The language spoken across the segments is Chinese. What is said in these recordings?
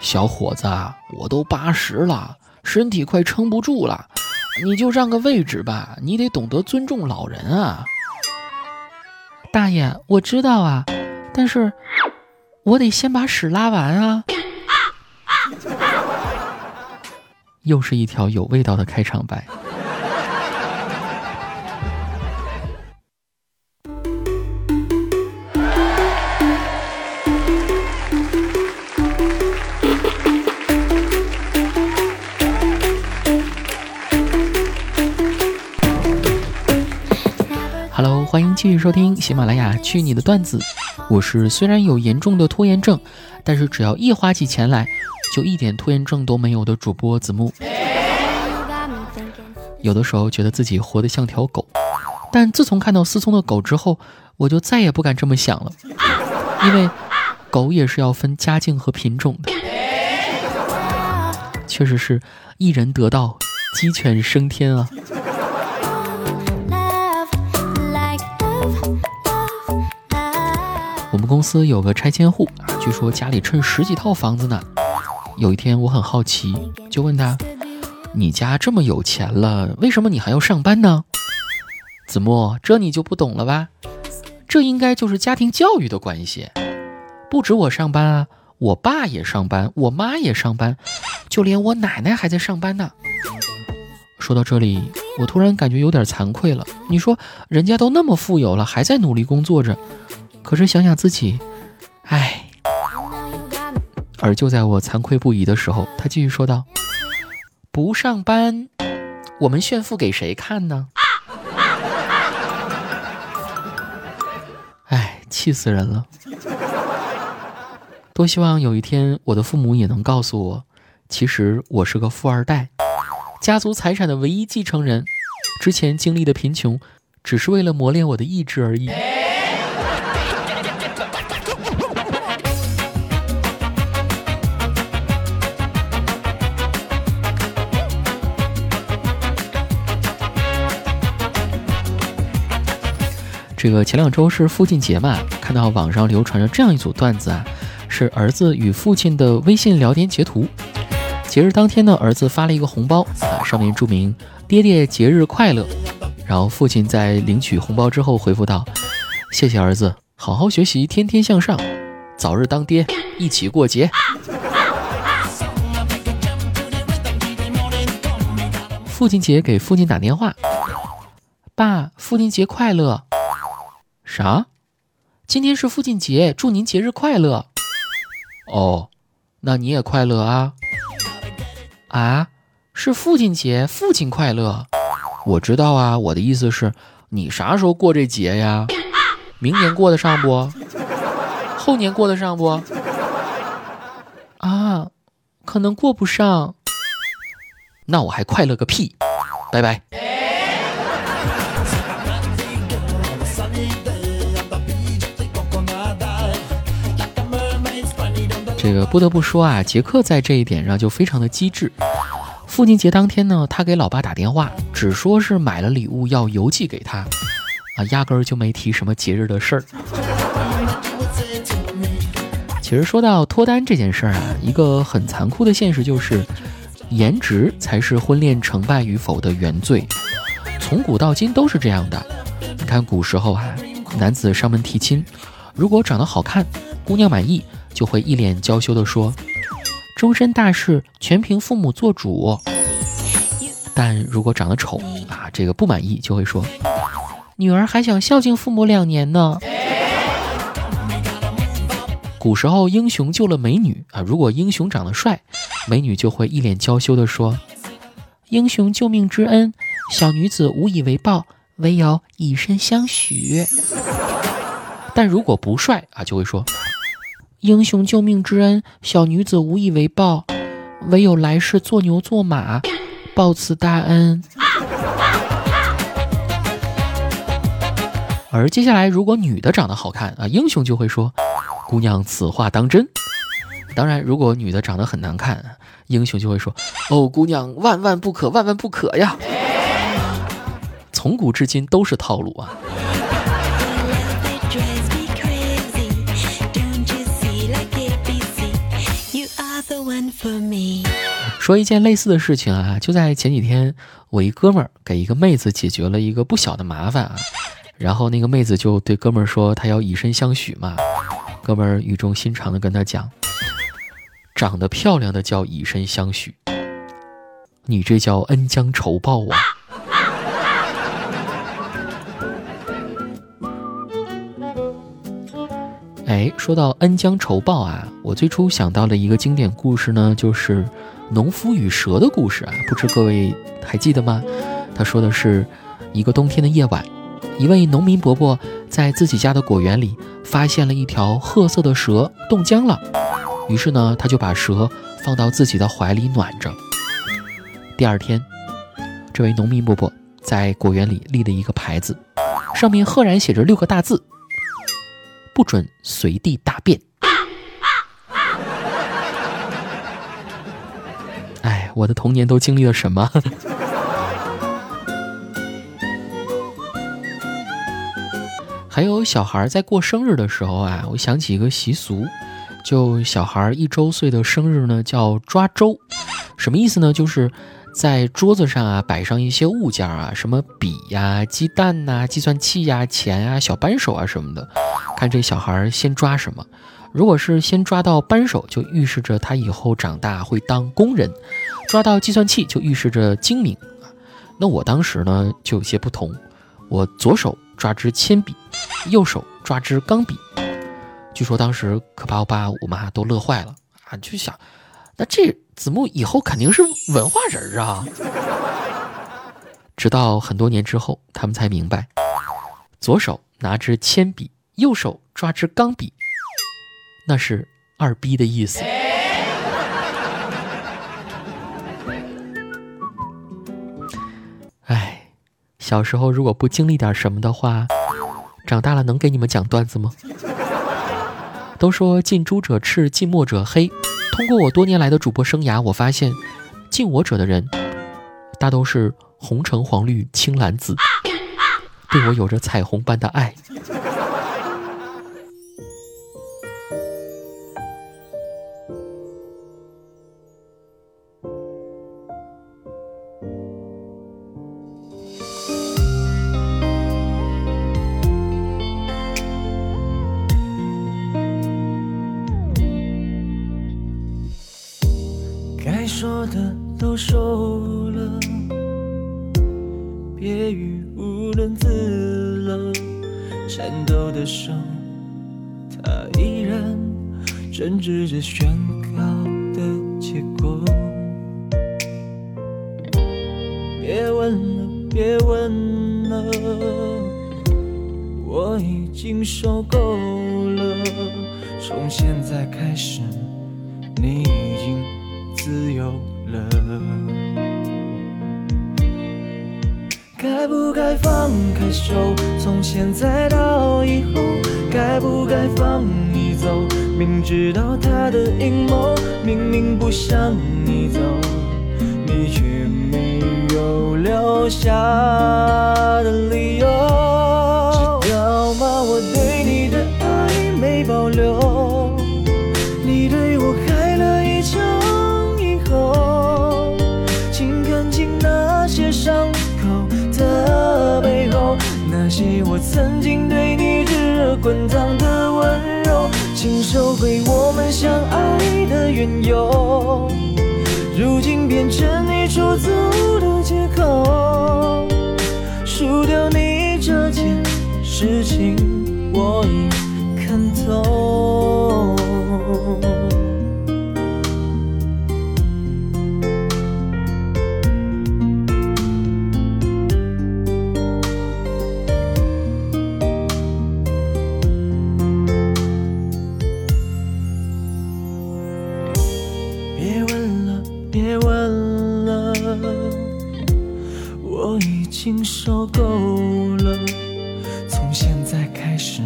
小伙子，我都八十了，身体快撑不住了，你就让个位置吧，你得懂得尊重老人啊。大爷，我知道啊，但是我得先把屎拉完啊。又是一条有味道的开场白。继续收听喜马拉雅《去你的段子》，我是虽然有严重的拖延症，但是只要一花起钱来，就一点拖延症都没有的主播子木。有的时候觉得自己活得像条狗，但自从看到思聪的狗之后，我就再也不敢这么想了，因为狗也是要分家境和品种的。确实是一人得道，鸡犬升天啊。公司有个拆迁户，据说家里趁十几套房子呢。有一天我很好奇，就问他：“你家这么有钱了，为什么你还要上班呢？”子墨，这你就不懂了吧？这应该就是家庭教育的关系。不止我上班啊，我爸也上班，我妈也上班，就连我奶奶还在上班呢。说到这里，我突然感觉有点惭愧了。你说人家都那么富有了，还在努力工作着。可是想想自己，唉。而就在我惭愧不已的时候，他继续说道：“不上班，我们炫富给谁看呢？”唉，气死人了！多希望有一天我的父母也能告诉我，其实我是个富二代，家族财产的唯一继承人。之前经历的贫穷，只是为了磨练我的意志而已。这个前两周是父亲节嘛，看到网上流传着这样一组段子啊，是儿子与父亲的微信聊天截图。节日当天呢，儿子发了一个红包啊，上面注明“爹爹节日快乐”。然后父亲在领取红包之后回复道：“谢谢儿子，好好学习，天天向上，早日当爹，一起过节。”父亲节给父亲打电话：“爸，父亲节快乐。”啥？今天是父亲节，祝您节日快乐。哦，那你也快乐啊。啊，是父亲节，父亲快乐。我知道啊，我的意思是，你啥时候过这节呀？明年过得上不？后年过得上不？啊，可能过不上。那我还快乐个屁！拜拜。这个不得不说啊，杰克在这一点上就非常的机智。父亲节当天呢，他给老爸打电话，只说是买了礼物要邮寄给他，啊，压根儿就没提什么节日的事儿。其实说到脱单这件事儿啊，一个很残酷的现实就是，颜值才是婚恋成败与否的原罪，从古到今都是这样的。你看古时候啊，男子上门提亲，如果长得好看，姑娘满意。就会一脸娇羞地说：“终身大事全凭父母做主。”但如果长得丑啊，这个不满意就会说：“女儿还想孝敬父母两年呢。”古时候英雄救了美女啊，如果英雄长得帅，美女就会一脸娇羞地说：“英雄救命之恩，小女子无以为报，唯有以身相许。”但如果不帅啊，就会说。英雄救命之恩，小女子无以为报，唯有来世做牛做马，报此大恩。而接下来，如果女的长得好看啊，英雄就会说：“姑娘，此话当真？”当然，如果女的长得很难看，英雄就会说：“哦，姑娘，万万不可，万万不可呀！”从古至今都是套路啊。说一件类似的事情啊，就在前几天，我一哥们儿给一个妹子解决了一个不小的麻烦啊，然后那个妹子就对哥们儿说，她要以身相许嘛。哥们儿语重心长的跟他讲，长得漂亮的叫以身相许，你这叫恩将仇报啊。哎，说到恩将仇报啊，我最初想到的一个经典故事呢，就是农夫与蛇的故事啊。不知各位还记得吗？他说的是，一个冬天的夜晚，一位农民伯伯在自己家的果园里发现了一条褐色的蛇冻僵了，于是呢，他就把蛇放到自己的怀里暖着。第二天，这位农民伯伯在果园里立了一个牌子，上面赫然写着六个大字。不准随地大便！哎，我的童年都经历了什么？还有小孩在过生日的时候啊，我想起一个习俗，就小孩一周岁的生日呢，叫抓周，什么意思呢？就是。在桌子上啊，摆上一些物件啊，什么笔呀、鸡蛋呐、计算器呀、钱啊、小扳手啊什么的，看这小孩先抓什么。如果是先抓到扳手，就预示着他以后长大会当工人；抓到计算器，就预示着精明。那我当时呢，就有些不同，我左手抓支铅笔，右手抓支钢笔。据说当时可把我爸我妈都乐坏了啊，就想，那这。子木以后肯定是文化人啊！直到很多年之后，他们才明白，左手拿支铅笔，右手抓支钢笔，那是二逼的意思。哎，小时候如果不经历点什么的话，长大了能给你们讲段子吗？都说近朱者赤，近墨者黑。通过我多年来的主播生涯，我发现，敬我者的人，大都是红橙黄绿青蓝紫，对我有着彩虹般的爱。都说了，别语无伦次了。颤抖的手，他依然针织着宣告的结果。别问了，别问了，我已经受够了。从现在开始，你已经。自由了，该不该放开手？从现在到以后，该不该放你走？明知道他的阴谋，明明不想你走，你却没有留下的理由。曾经对你炙热滚烫的温柔，请收回我们相爱的缘由，如今变成你出走的借口。输掉你这件事情，我已看透。别问了，我已经受够了，从现在开始，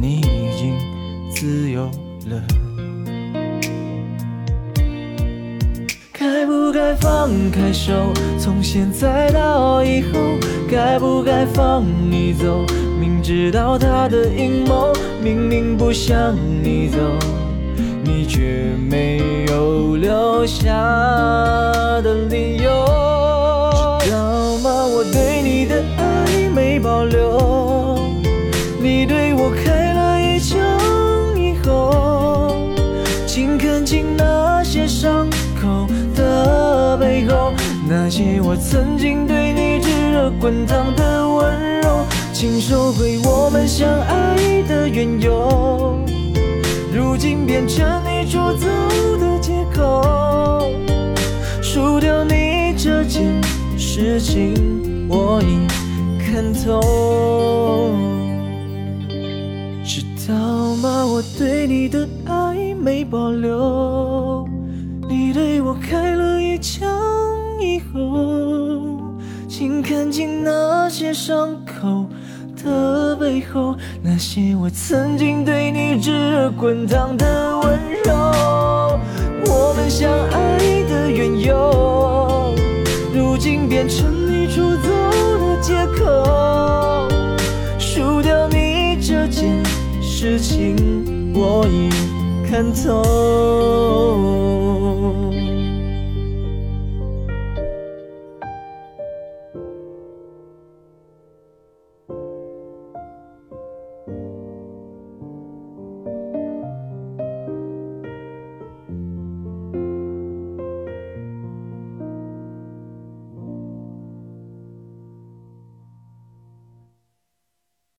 你已经自由了。该不该放开手？从现在到以后，该不该放你走？明知道他的阴谋，明明不想你走，却没有留下的理由，知道吗？我对你的爱没保留，你对我开了一枪以后，请看清那些伤口的背后，那些我曾经对你炙热滚烫的温柔，请收回我们相爱的缘由。如今变成说走的借口，输掉你这件事情，我已看透。知道吗？我对你的爱没保留，你对我开了一枪以后，请看清那些伤口。的背后，那些我曾经对你炙热滚烫的温柔，我们相爱的缘由，如今变成你出走的借口。输掉你这件事情，我已看透。